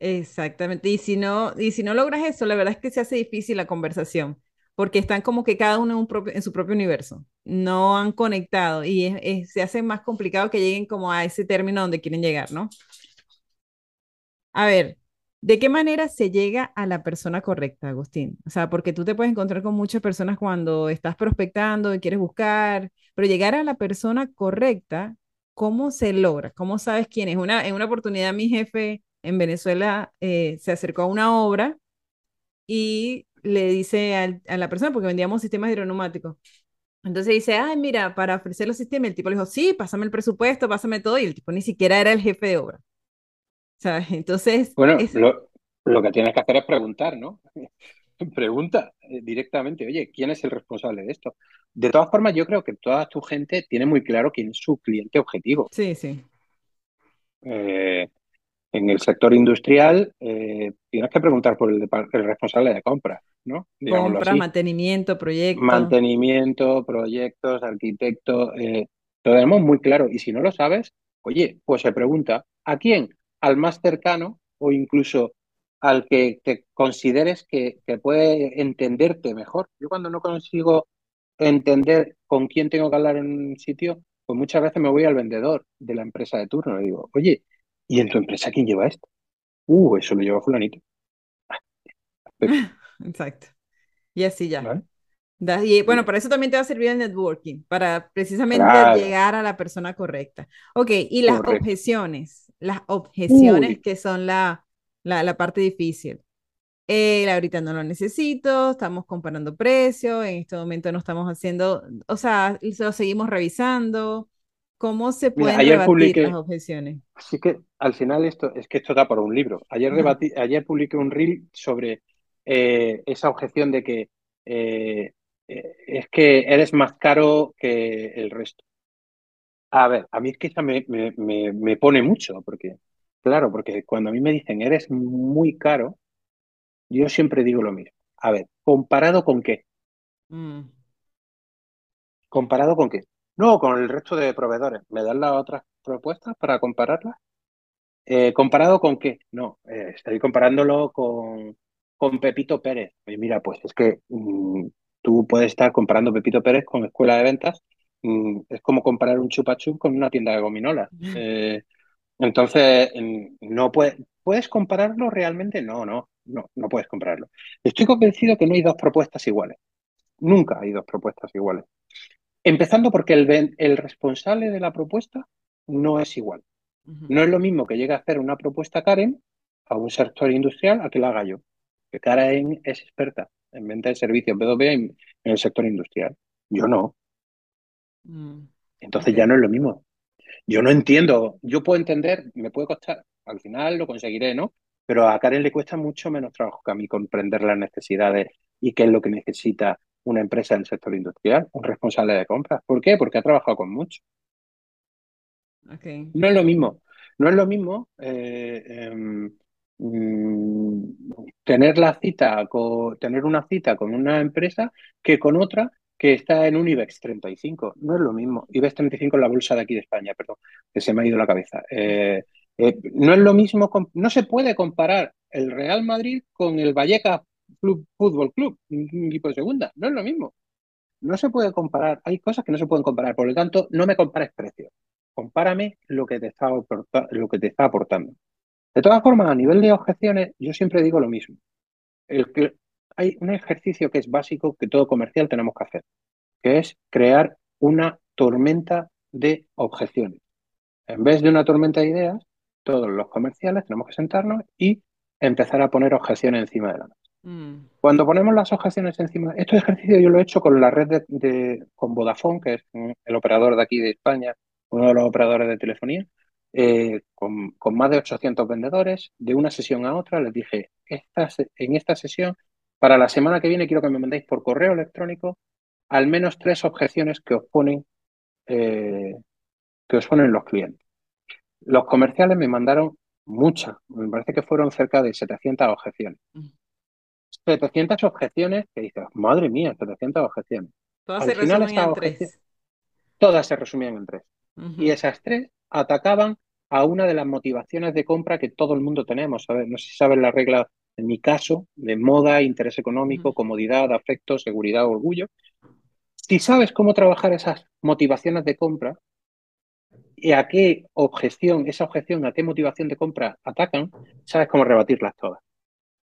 Exactamente. Y si no, y si no logras eso, la verdad es que se hace difícil la conversación, porque están como que cada uno en, su propio universo. No han conectado y se hace más complicado que lleguen como a ese término donde quieren llegar, ¿no? A ver, ¿de qué manera se llega a la persona correcta, Agustín? O sea, porque tú te puedes encontrar con muchas personas cuando estás prospectando y quieres buscar, pero llegar a la persona correcta, ¿cómo se logra? ¿Cómo sabes quién es? Una, en una oportunidad mi jefe en Venezuela eh, se acercó a una obra y le dice a la persona, porque vendíamos sistemas hidroneumáticos, entonces dice, ay, mira, para ofrecer los sistemas, el tipo le dijo, sí, pásame el presupuesto, pásame todo, y el tipo ni siquiera era el jefe de obra. ¿Sabes? Entonces... Bueno, lo, lo, que tienes que hacer es preguntar, ¿no? Pregunta eh, directamente, oye, ¿quién es el responsable de esto? De todas formas, yo creo que toda tu gente tiene muy claro quién es su cliente objetivo. Sí, sí. Eh, en el sector industrial eh, tienes que preguntar por el, responsable de compra, ¿no? compra, mantenimiento, proyectos. Mantenimiento, proyectos, arquitecto, eh, lo tenemos muy claro. Y si no lo sabes, oye, pues se pregunta, ¿a quién? Al más cercano o incluso al que te consideres que, que puede entenderte mejor. Yo cuando no consigo entender con quién tengo que hablar en un sitio, pues muchas veces me voy al vendedor de la empresa de turno y digo, oye, ¿Y en tu empresa quién lleva esto? Uh, eso lo lleva fulanito. *laughs* Exacto. Y así ya. Y bueno, para eso también te va a servir el networking, para precisamente llegar a la persona correcta. Ok, y las objeciones, las objeciones que son la, la, parte difícil. Eh, ahorita no lo necesito, estamos comparando precios, en este momento no estamos haciendo, o sea, lo seguimos revisando, ¿Cómo se pueden rebatir las objeciones? Así que al final esto es que esto da por un libro. Ayer, ayer publiqué un reel sobre eh, esa objeción de que eh, eh, es que eres más caro que el resto. A ver, a mí es que esa me, me, pone mucho, porque, claro, porque cuando a mí me dicen eres muy caro, yo siempre digo lo mismo. A ver, ¿comparado con qué? Mm. ¿Comparado con qué? No, con el resto de proveedores. ¿Me dan las otras propuestas para compararlas? Eh, ¿Comparado con qué? No, eh, estoy comparándolo con, con Pepito Pérez. Y mira, pues es que mm, tú puedes estar comparando Pepito Pérez con Escuela de Ventas. Mm, es como comparar un chupachup con una tienda de gominolas. *laughs* Eh, entonces, no puedes, ¿puedes compararlo realmente? No, no, no, no puedes compararlo. Estoy convencido que no hay dos propuestas iguales. Nunca hay dos propuestas iguales. Empezando porque el, el responsable de la propuesta no es igual. No es lo mismo que llegue a hacer una propuesta Karen a un sector industrial a que la haga yo. Que Karen es experta en venta de servicios B2B en, el sector industrial. Yo no. Mm, Entonces ya no es lo mismo. Yo no entiendo. Yo puedo entender, me puede costar. Al final lo conseguiré, ¿no? Pero a Karen le cuesta mucho menos trabajo que a mí comprender las necesidades y qué es lo que necesita una empresa del sector industrial, un responsable de compras. ¿Por qué? Porque ha trabajado con mucho. No es lo mismo. No es lo mismo eh, em, mm, tener la cita con, tener una cita con una empresa que con otra que está en un IBEX 35. No es lo mismo. IBEX 35 es la bolsa de aquí de España, perdón, que se me ha ido la cabeza. Eh, eh, no es lo mismo, no se puede comparar el Real Madrid con el Vallecas Club, Fútbol Club, un equipo de segunda. No es lo mismo. No se puede comparar. Hay cosas que no se pueden comparar. Por lo tanto, no me compares precios. Compárame lo que te está, lo que te está aportando. De todas formas, a nivel de objeciones, yo siempre digo lo mismo. El hay un ejercicio que es básico que todo comercial tenemos que hacer, que es crear una tormenta de objeciones. En vez de una tormenta de ideas, todos los comerciales tenemos que sentarnos y empezar a poner objeciones encima de la mesa. Mm. Cuando ponemos las objeciones encima, este ejercicio yo lo he hecho con la red de, con Vodafone, que es el operador de aquí de España, uno de los operadores de telefonía, eh, con, más de 800 vendedores, de una sesión a otra, les dije, en esta sesión, para la semana que viene quiero que me mandéis por correo electrónico al menos tres objeciones que os ponen, eh, que os ponen los clientes. Los comerciales me mandaron muchas, me parece que fueron cerca de 700 objeciones. 700 mm. objeciones que dices, madre mía, 700 objeciones. Todas se resumían en tres. Todas se resumían en tres. Y esas tres atacaban a una de las motivaciones de compra que todo el mundo tenemos. No sé si sabes la regla, en mi caso, de moda, interés económico, comodidad, afecto, seguridad, orgullo. Si sabes cómo trabajar esas motivaciones de compra y a qué objeción, esa objeción, a qué motivación de compra atacan, sabes cómo rebatirlas todas.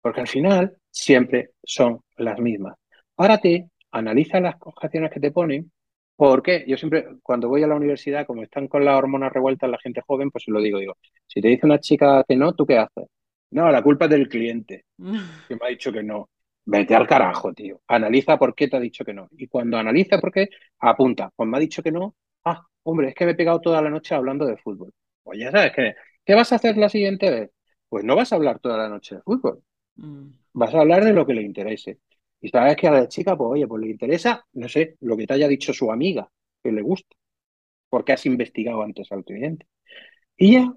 Porque al final siempre son las mismas. Párate, analiza las objeciones que te ponen ¿Por qué? Yo siempre, cuando voy a la universidad, como están con las hormonas revueltas la gente joven, pues se lo digo, digo, si te dice una chica que no, ¿tú qué haces? No, la culpa es del cliente, *laughs* que me ha dicho que no. Vete al carajo, tío. Analiza por qué te ha dicho que no. Y cuando analiza por qué, apunta. Pues me ha dicho que no. Ah, hombre, es que me he pegado toda la noche hablando de fútbol. Pues ya sabes que, ¿qué vas a hacer la siguiente vez? Pues no vas a hablar toda la noche de fútbol. Mm. Vas a hablar de lo que le interese. Y sabes que a la chica, pues oye, pues le interesa, no sé, lo que te haya dicho su amiga, que le gusta, porque has investigado antes al cliente. Y ya,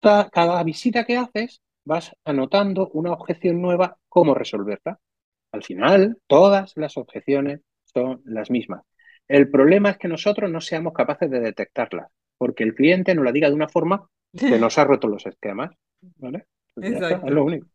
cada, visita que haces, vas anotando una objeción nueva, cómo resolverla. Al final, todas las objeciones son las mismas. El problema es que nosotros no seamos capaces de detectarlas, porque el cliente nos la diga de una forma que nos ha roto los esquemas. ¿vale? Pues Exacto. es lo único.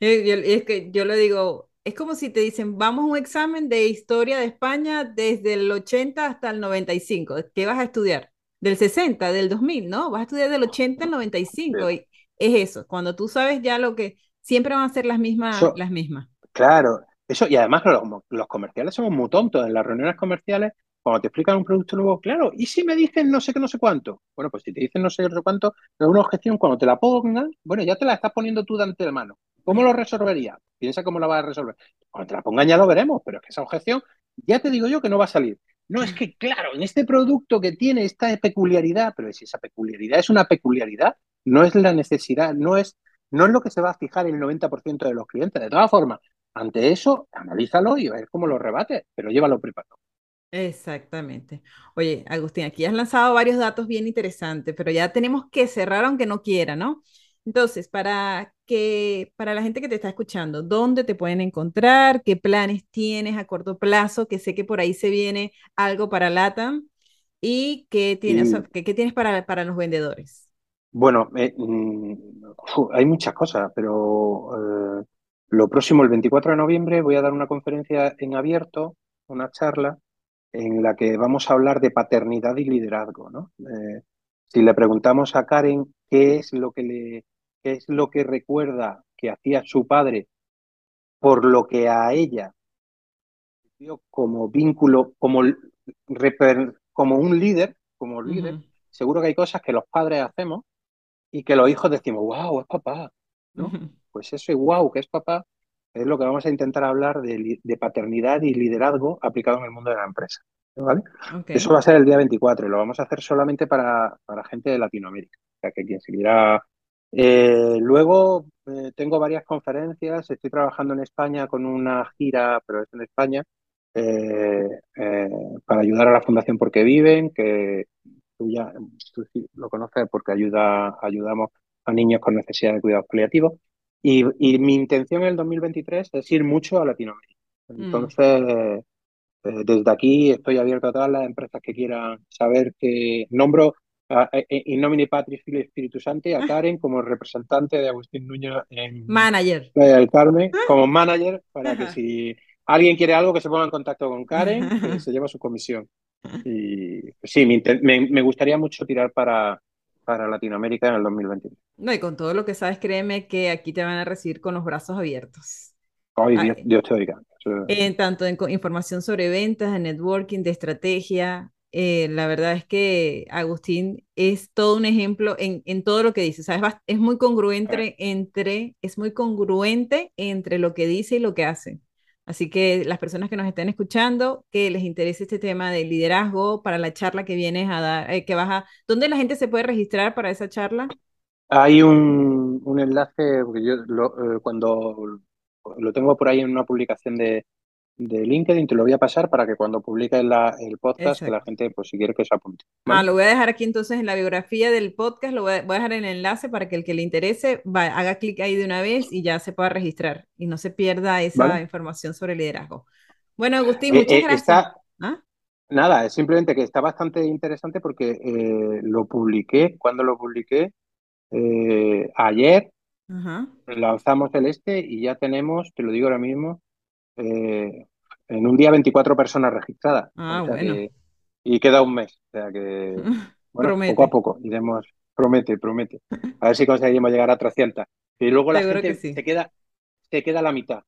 es que yo le digo, es como si te dicen, vamos a un examen de historia de España desde el 80 hasta el 95. ¿Qué vas a estudiar? Del 60, del 2000, ¿no? Vas a estudiar del 80 al 95. Y es eso, cuando tú sabes ya lo que siempre van a ser las mismas. las mismas. Claro, eso, y además los, los comerciales somos muy tontos. En las reuniones comerciales cuando te explican un producto nuevo, claro, ¿y si me dicen no sé qué, no sé cuánto? Bueno, pues si te dicen no sé qué, no sé cuánto, es una objeción, cuando te la pongan, bueno, ya te la estás poniendo tú de mano. ¿Cómo lo resolvería? Piensa cómo la vas a resolver. Cuando te la pongan ya lo veremos, pero es que esa objeción, ya te digo yo que no va a salir. No, es que claro, en este producto que tiene esta peculiaridad, pero si esa peculiaridad es una peculiaridad, no es la necesidad, no es, no es lo que se va a fijar el 90% de los clientes. De todas formas, ante eso, analízalo y a ver cómo lo rebate, pero llévalo preparado. Exactamente. Oye, Agustín, aquí has lanzado varios datos bien interesantes, pero ya tenemos que cerrar aunque no quiera, ¿no? Entonces, para que para la gente que te está escuchando, ¿dónde te pueden encontrar? ¿Qué planes tienes a corto plazo? Que sé que por ahí se viene algo para LATAM. ¿Y qué tienes, qué, tienes para, para los vendedores? Bueno, eh, mm, hay muchas cosas, pero eh, lo próximo, el 24 de noviembre, voy a dar una conferencia en abierto, una charla, en la que vamos a hablar de paternidad y liderazgo. ¿no? Eh, si le preguntamos a Karen qué es lo que le qué es lo que recuerda que hacía su padre por lo que a ella como vínculo, como, como un líder, como líder, seguro que hay cosas que los padres hacemos y que los hijos decimos, wow, es papá. ¿no? Pues eso wow, que es papá, es lo que vamos a intentar hablar de, paternidad y liderazgo aplicado en el mundo de la empresa. ¿vale? Eso va a ser el día 24 y lo vamos a hacer solamente para, para gente de Latinoamérica. O sea, que quien se quiera eh, luego eh, tengo varias conferencias, estoy trabajando en España con una gira, pero es en España, eh, para ayudar a la Fundación Porque Viven, que tú ya lo conoces porque ayuda, ayudamos a niños con necesidad de cuidados paliativos. Y, mi intención en el 2023 es ir mucho a Latinoamérica. Mm. Entonces, desde aquí estoy abierto a todas las empresas que quieran saber que nombro en nomine Patris Filio Espíritu Santo a Karen como representante de Agustín Núñez en manager. Del Carmen como manager para que si alguien quiere algo que se ponga en contacto con Karen *laughs* que se lleva su comisión. Y pues sí me, gustaría mucho tirar para para Latinoamérica en el 2021 no y con todo lo que sabes créeme que aquí te van a recibir con los brazos abiertos. Ay, Dios, Dios te oiga. En tanto en información sobre ventas, de networking, de estrategia, eh, la verdad es que Agustín es todo un ejemplo en, en todo lo que dice, ¿sabes? Es muy congruente entre, es muy congruente entre lo que dice y lo que hace. Así que las personas que nos estén escuchando, que les interese este tema de liderazgo para la charla que vienes a dar, eh, que vas a, ¿dónde la gente se puede registrar para esa charla? Hay un, un enlace, porque yo lo, eh, cuando lo tengo por ahí en una publicación de, de LinkedIn, te lo voy a pasar para que cuando publique el podcast, que la gente, pues si quiere que se apunte. Ah, lo voy a dejar aquí entonces en la biografía del podcast, lo voy a, dejar en el enlace para que el que le interese haga clic ahí de una vez y ya se pueda registrar y no se pierda esa información sobre liderazgo. Bueno, Agustín, eh, muchas eh, gracias. ¿Ah? Nada, es simplemente que está bastante interesante porque eh, lo publiqué, cuando lo publiqué, ayer lanzamos el este y ya tenemos, te lo digo ahora mismo, eh, en un día 24 personas registradas. Ah, bueno. y queda un mes. O sea que, *laughs* bueno, poco a poco iremos, promete, promete. A ver si conseguimos llegar a 300. Y luego la gente se, queda, se queda a la mitad.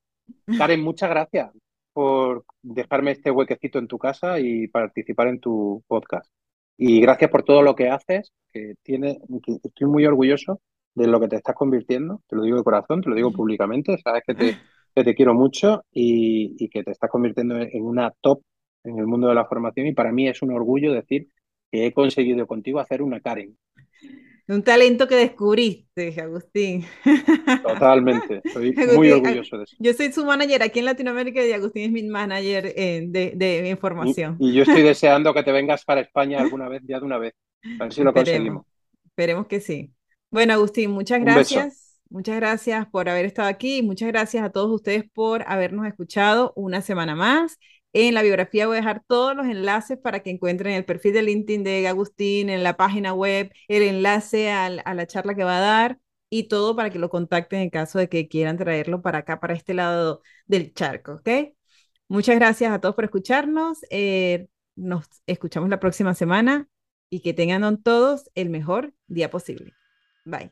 Karen, muchas gracias por dejarme este huequecito en tu casa y participar en tu podcast. Y gracias por todo lo que haces, que tiene, estoy muy orgulloso de lo que te estás convirtiendo, te lo digo de corazón, te lo digo públicamente, sabes que te, *laughs* que te quiero mucho y, que te estás convirtiendo en una top en el mundo de la formación y para mí es un orgullo decir que he conseguido contigo hacer una Karen. Un talento que descubriste, Agustín. Totalmente, *laughs* estoy muy orgulloso de eso. Yo soy su manager aquí en Latinoamérica y Agustín es mi manager eh, de, de, información. Y, yo estoy deseando que te vengas para España alguna vez, ya de una vez. A ver si lo conseguimos. Esperemos que sí. Bueno, Agustín, muchas gracias. Muchas gracias por haber estado aquí muchas gracias a todos ustedes por habernos escuchado una semana más. En la biografía voy a dejar todos los enlaces para que encuentren el perfil de LinkedIn de Agustín, en la página web, el enlace a la charla que va a dar y todo para que lo contacten en caso de que quieran traerlo para acá, para este lado del charco, ¿ok? Muchas gracias a todos por escucharnos. Eh, nos escuchamos la próxima semana y que tengan todos el mejor día posible. Bye.